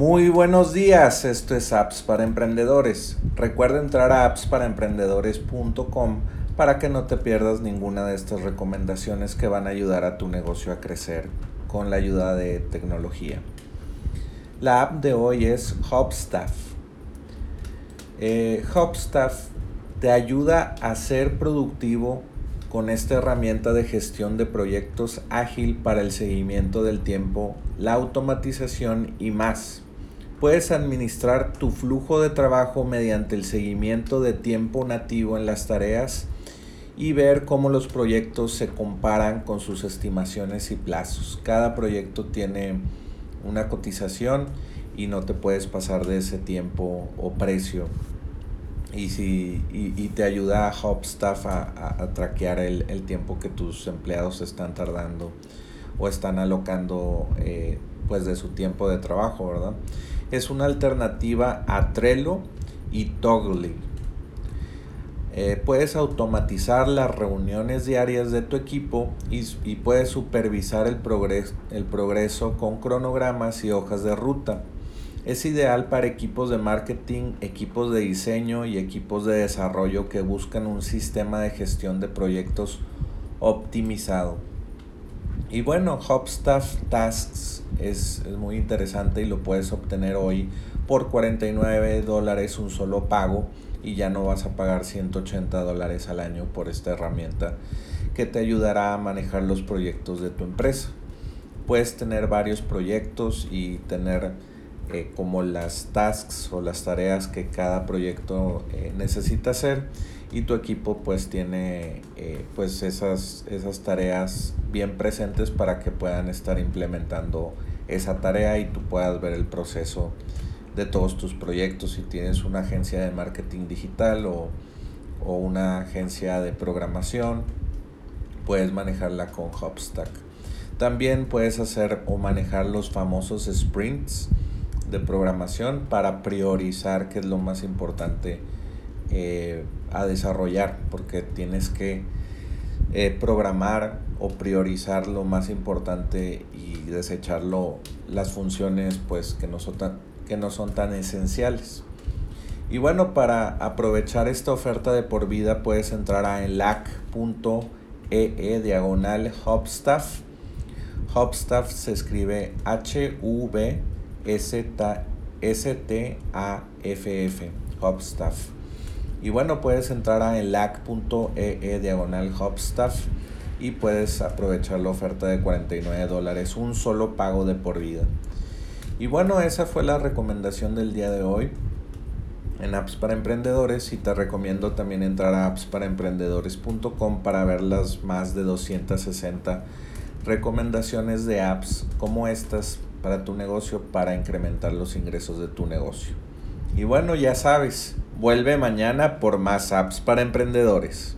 Muy buenos días, esto es Apps para Emprendedores. Recuerda entrar a appsparaemprendedores.com para que no te pierdas ninguna de estas recomendaciones que van a ayudar a tu negocio a crecer con la ayuda de tecnología. La app de hoy es Hubstaff. Eh, Hubstaff te ayuda a ser productivo con esta herramienta de gestión de proyectos ágil para el seguimiento del tiempo, la automatización y más. Puedes administrar tu flujo de trabajo mediante el seguimiento de tiempo nativo en las tareas y ver cómo los proyectos se comparan con sus estimaciones y plazos. Cada proyecto tiene una cotización y no te puedes pasar de ese tiempo o precio y, si, y, te ayuda a Hubstaff a, a, traquear el, el, tiempo que tus empleados están tardando o están alocando eh, pues de su tiempo de trabajo, ¿verdad? Es una alternativa a Trello y Toggly. Eh, puedes automatizar las reuniones diarias de tu equipo y, y puedes supervisar el, progres, el progreso con cronogramas y hojas de ruta. Es ideal para equipos de marketing, equipos de diseño y equipos de desarrollo que buscan un sistema de gestión de proyectos optimizado. Y bueno, Hubstaff Tasks es, es, muy interesante y lo puedes obtener hoy por 49 dólares un solo pago y ya no vas a pagar 180 dólares al año por esta herramienta que te ayudará a manejar los proyectos de tu empresa. Puedes tener varios proyectos y tener eh, como las tasks o las tareas que cada proyecto eh, necesita hacer y tu equipo pues tiene eh, pues esas, esas tareas bien presentes para que puedan estar implementando esa tarea y tú puedas ver el proceso de todos tus proyectos. Si tienes una agencia de marketing digital o, o una agencia de programación puedes manejarla con Hubstack. También puedes hacer o manejar los famosos sprints de programación para priorizar qué es lo más importante eh, a desarrollar, porque tienes que eh, programar o priorizar lo más importante y desechar las funciones pues, que, no son tan, que no son tan esenciales. Y bueno, para aprovechar esta oferta de por vida puedes entrar a enlac.ee e diagonal Hubstaff. Hubstaff se escribe Hubstaff. Y bueno, puedes entrar a enlac.ee e diagonal Hubstaff y puedes aprovechar la oferta de 49 dólares, un solo pago de por vida. Y bueno, esa fue la recomendación del día de hoy en Apps para Emprendedores y te recomiendo también entrar a appsparaemprendedores.com para ver las más de 260 recomendaciones de apps como estas para tu negocio para incrementar los ingresos de tu negocio. Y bueno, ya sabes, vuelve mañana por más apps para emprendedores.